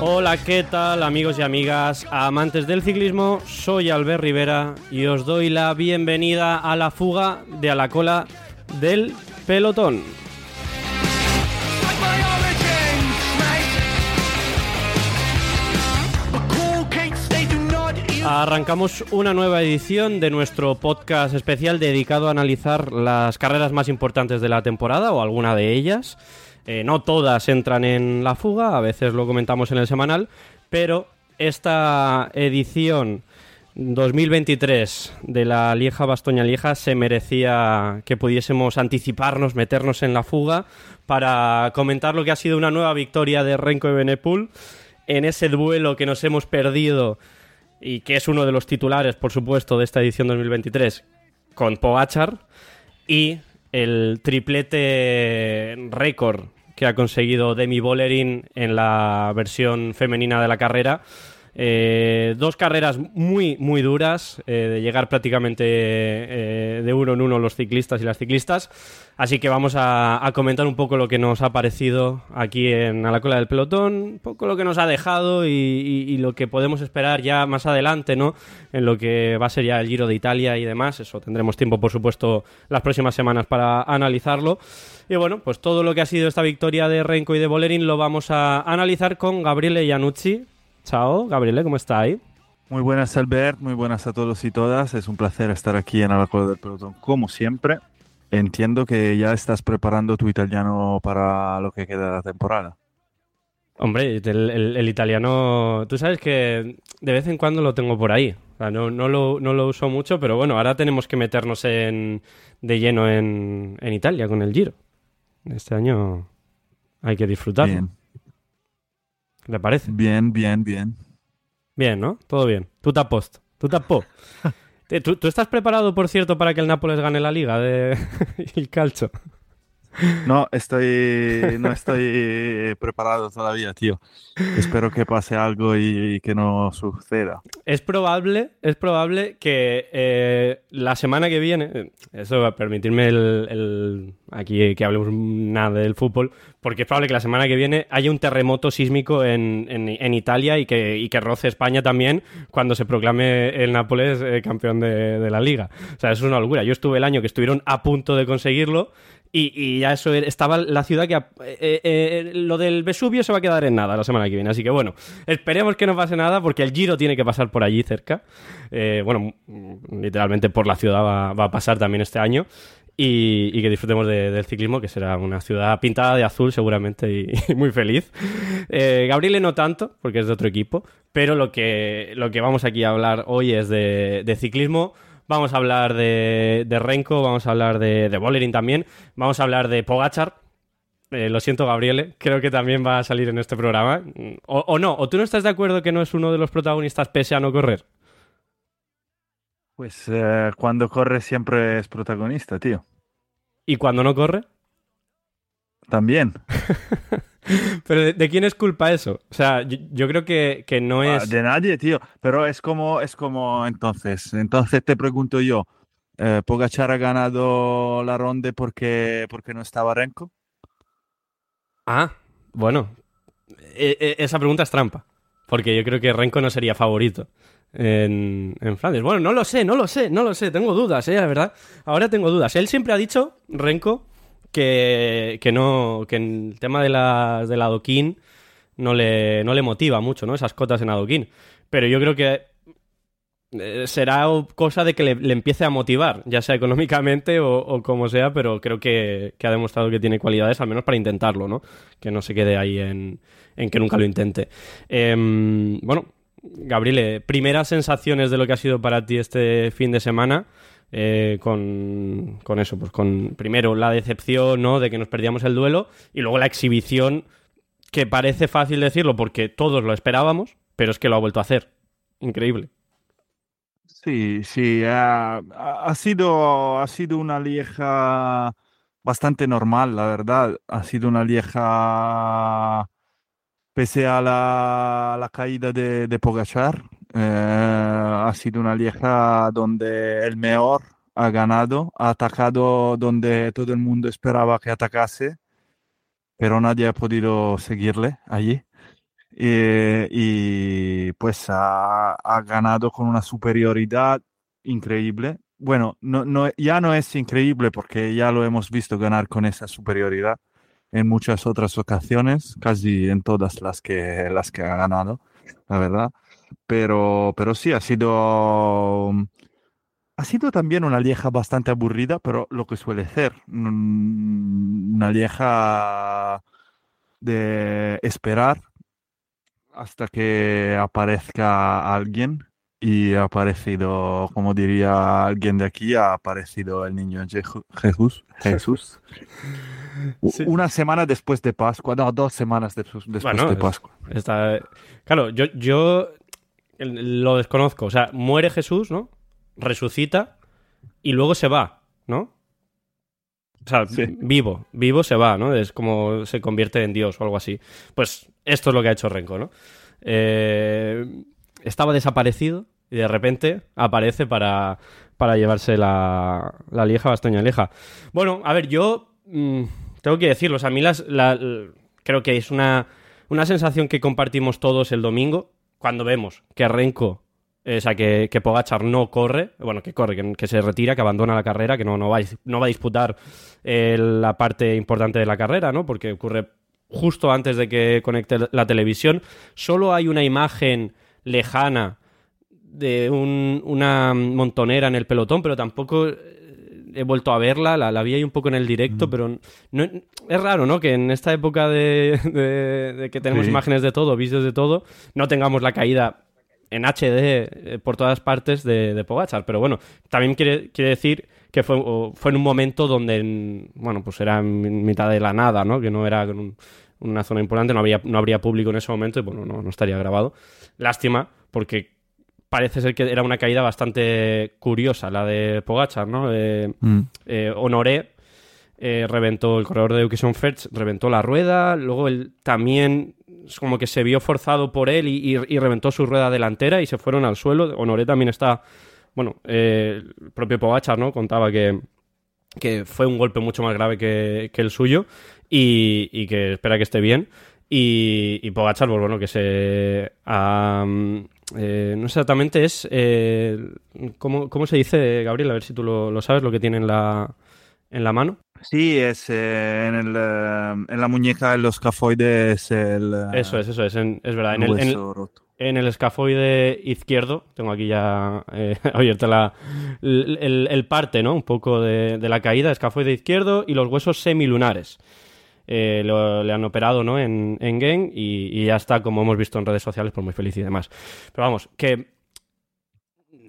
Hola, ¿qué tal amigos y amigas, amantes del ciclismo? Soy Albert Rivera y os doy la bienvenida a la fuga de a la cola del pelotón. Arrancamos una nueva edición de nuestro podcast especial dedicado a analizar las carreras más importantes de la temporada o alguna de ellas. Eh, no todas entran en la fuga, a veces lo comentamos en el semanal, pero esta edición 2023 de la Lieja Bastoña Lieja se merecía que pudiésemos anticiparnos, meternos en la fuga para comentar lo que ha sido una nueva victoria de Renko de Benepul en ese duelo que nos hemos perdido y que es uno de los titulares, por supuesto, de esta edición 2023 con Pogachar y el triplete récord que ha conseguido Demi Bollerin en la versión femenina de la carrera. Eh, dos carreras muy, muy duras, eh, de llegar prácticamente eh, de uno en uno los ciclistas y las ciclistas. Así que vamos a, comentar un poco lo que nos ha parecido aquí en A la cola del pelotón, un poco lo que nos ha dejado y lo que podemos esperar ya más adelante, ¿no? En lo que va a ser ya el Giro de Italia y demás. Eso tendremos tiempo, por supuesto, las próximas semanas para analizarlo. Y bueno, pues todo lo que ha sido esta victoria de Renko y de Bolerín lo vamos a analizar con Gabriele Iannucci. Chao, Gabriele, ¿cómo estáis? Muy buenas Albert, muy buenas a todos y todas. Es un placer estar aquí en la cola del pelotón como siempre. Entiendo que ya estás preparando tu italiano para lo que queda de la temporada. Hombre, el, el- el italiano, tú sabes que de vez en cuando lo tengo por ahí. O sea, no, no lo, no lo uso mucho, pero bueno, ahora tenemos que meternos en, de lleno en, en Italia con el Giro. Este año hay que disfrutarlo. Bien, ¿Qué te parece? bien, bien, bien. Bien, ¿no? Todo bien. Tú te post. Tú te po. Te- ¿Tú, tú estás preparado, por cierto, para que el Nápoles gane la liga de el calcio? No, estoy, no estoy eh, preparado todavía, tío. Espero que pase algo y, que no suceda. Es probable, es probable que eh, la semana que viene, eh, eso va a permitirme el, el- aquí que hablemos nada del fútbol, porque es probable que la semana que viene haya un terremoto sísmico en, en- en Italia y que, y que roce España también cuando se proclame el Nápoles campeón de, de la liga. O sea, eso es una locura. Yo estuve el año que estuvieron a punto de conseguirlo. Y, y ya eso estaba la ciudad que... a- eh, eh, lo del Vesubio se va a quedar en nada la semana que viene. Así que bueno, esperemos que no pase nada porque el Giro tiene que pasar por allí cerca. Eh, bueno, mm, literalmente por la ciudad va, va a pasar también este año. Y, y que disfrutemos de- del ciclismo, que será una ciudad pintada de azul seguramente y, y muy feliz. Eh, Gabriele no tanto, porque es de otro equipo, pero lo que, lo que vamos aquí a hablar hoy es de, de ciclismo. Vamos a hablar de, de Renko, vamos a hablar de, de Bollering también, vamos a hablar de Pogachar. Eh, lo siento, Gabriele, creo que también va a salir en este programa. O, o no, o tú no estás de acuerdo que no es uno de los protagonistas pese a no correr. Pues eh, cuando corre siempre es protagonista, tío. Y cuando no corre, También. pero ¿de, de quién es culpa eso? O sea, yo, yo creo que, que no Ah, es... De nadie, tío. Pero es como, es como entonces. Entonces te pregunto yo, eh, ¿Pogacar ha ganado la ronda porque, porque no estaba Renko? Ah, bueno. E- e- esa pregunta es trampa. Porque yo creo que Renko no sería favorito en, en Flandes. Bueno, no lo sé, no lo sé, no lo sé. Tengo dudas, ¿eh? La verdad. Ahora tengo dudas. Él siempre ha dicho, Renko, que, que no, que en el tema de la, del adoquín no le, no le motiva mucho, ¿no? Esas cotas en adoquín. Pero yo creo que eh, será cosa de que le, empiece a motivar, ya sea económicamente o, como sea, pero creo que, que ha demostrado que tiene cualidades, al menos para intentarlo, ¿no? Que no se quede ahí en, en que nunca lo intente. Em, bueno, Gabriele, primeras sensaciones de lo que ha sido para ti este fin de semana. Eh, con, con eso, pues con primero la decepción, ¿no? De que nos perdíamos el duelo y luego la exhibición que parece fácil decirlo porque todos lo esperábamos, pero es que lo ha vuelto a hacer. Increíble. Sí, sí, ha, ha sido, ha sido una lieja bastante normal, la verdad. Ha sido una lieja, pese a la, la caída de, de Pogachar, eh, ha sido una lieja donde el mejor ha ganado, ha atacado donde todo el mundo esperaba que atacase, pero nadie ha podido seguirle allí. Y pues ha, ha, ganado con una superioridad increíble. Bueno, no, no, ya no es increíble porque ya lo hemos visto ganar con esa superioridad en muchas otras ocasiones, casi en todas las que, las que ha ganado, la verdad. Pero, pero sí, ha sido, ha sido también una lieja bastante aburrida, pero lo que suele ser, una lieja de esperar hasta que aparezca alguien y ha aparecido, como diría alguien de aquí, ha aparecido el niño Jesús. Jesús. Sí. Una semana después de Pascua, no, dos semanas después, bueno, de Pascua. Está... Claro, yo, yo lo desconozco. O sea, muere Jesús, ¿no? Resucita y luego se va, ¿no? O sea, sí. vivo, vivo se va, ¿no? Es como se convierte en Dios o algo así. Pues esto es lo que ha hecho Renko, ¿no? Eh, estaba desaparecido y de repente aparece para, para llevarse la, la lieja bastoña lieja. Bueno, a ver, yo mmm, tengo que decirlo, o sea, a mí las, la, creo que es una, una sensación que compartimos todos el domingo cuando vemos que Renko o sea, que, que, Pogachar no corre, bueno, que corre, que, se retira, que abandona la carrera, que no, no, va, a, disputar eh, la parte importante de la carrera, ¿no? Porque ocurre justo antes de que conecte la televisión. Solo hay una imagen lejana de un, una montonera en el pelotón, pero tampoco he vuelto a verla, la, la vi ahí un poco en el directo, mm. pero no, es raro, ¿no? Que en esta época de, de, de que tenemos sí. imágenes de todo, vídeos de todo, no tengamos la caída en HD eh, por todas partes de, de Pogachar. Pero bueno, también quiere, quiere decir que fue, fue en un momento donde, en, bueno, pues era en mitad de la nada, ¿no? Que no era un, una zona importante, no, había, no habría público en ese momento y bueno, no, no estaría grabado. Lástima, porque parece ser que era una caída bastante curiosa la de Pogachar, ¿no? Eh, mm. eh, Honoré eh, reventó el corredor de Education First, reventó la rueda, luego él también como que se vio forzado por él y, y, y, reventó su rueda delantera y se fueron al suelo. Honoré también está, bueno, el propio Pogachar, ¿no? Contaba que, que fue un golpe mucho más grave que, que el suyo y, y, que espera que esté bien. Y, y Pogachar, pues bueno, que se... Um, eh, no exactamente es... Eh, ¿cómo, ¿cómo, se dice, Gabriel? A ver si tú lo, lo sabes, lo que tiene en la, en la mano. Sí, es eh, en, el, eh, en, la muñeca, en los escafoides. El, eso es, eso es, en, es verdad. En el, en, en el, escafoide izquierdo, tengo aquí ya abierta la, el, el, parte, ¿no? Un poco de, de, la caída, escafoide izquierdo y los huesos semilunares. Eh, lo, le han operado ¿no? en, en Gen y, y, ya está, como hemos visto en redes sociales, pues muy feliz y demás. Pero vamos, que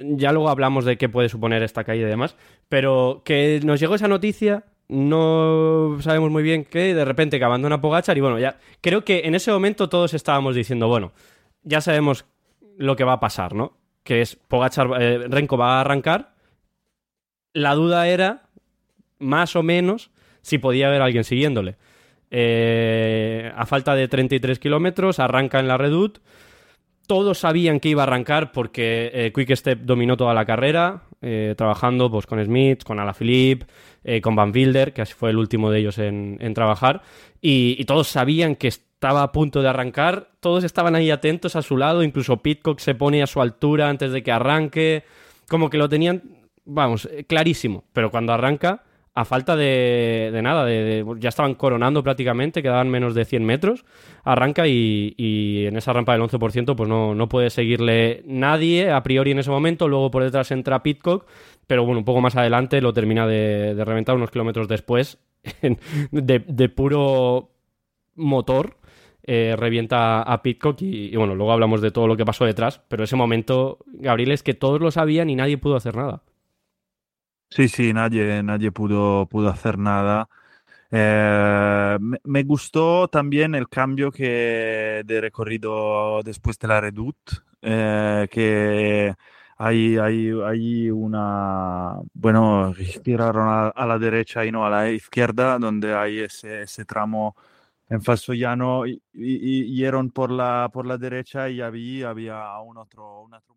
ya luego hablamos de qué puede suponer esta caída y demás, pero que nos llegó esa noticia no sabemos muy bien qué, de repente que abandona Pogachar y bueno, ya creo que en ese momento todos estábamos diciendo, bueno, ya sabemos lo que va a pasar, ¿no? Que es Pogachar, eh, Renko va a arrancar. La duda era, más o menos, si podía haber alguien siguiéndole. Eh, a falta de 33 kilómetros, arranca en la Redut. Todos sabían que iba a arrancar porque eh, Quickstep dominó toda la carrera, eh, trabajando pues, con Smith, con Alaphilippe, eh, con Van Wilder, que fue el último de ellos en, en trabajar, y, y, todos sabían que estaba a punto de arrancar, todos estaban ahí atentos a su lado, incluso Pitcock se pone a su altura antes de que arranque, como que lo tenían, vamos, clarísimo, pero cuando arranca a falta de, nada, ya estaban coronando prácticamente, quedaban menos de 100 metros, arranca y, en esa rampa del 11% pues no, no, puede seguirle nadie a priori en ese momento, luego por detrás entra Pitcock, pero bueno, un poco más adelante lo termina de, de reventar unos kilómetros después, de, puro motor, eh, revienta a Pitcock y, y bueno, luego hablamos de todo lo que pasó detrás, pero ese momento, Gabriel, es que todos lo sabían y nadie pudo hacer nada. Sí, sí, nadie, nadie pudo, pudo hacer nada. Eh, me, gustó también el cambio que de recorrido después de la Redoute, eh, que hay, hay, hay una, bueno, giraron a, la derecha y no a la izquierda, donde hay ese, tramo en falso llano y, y, y por la, por la derecha y había, había un otro, un otro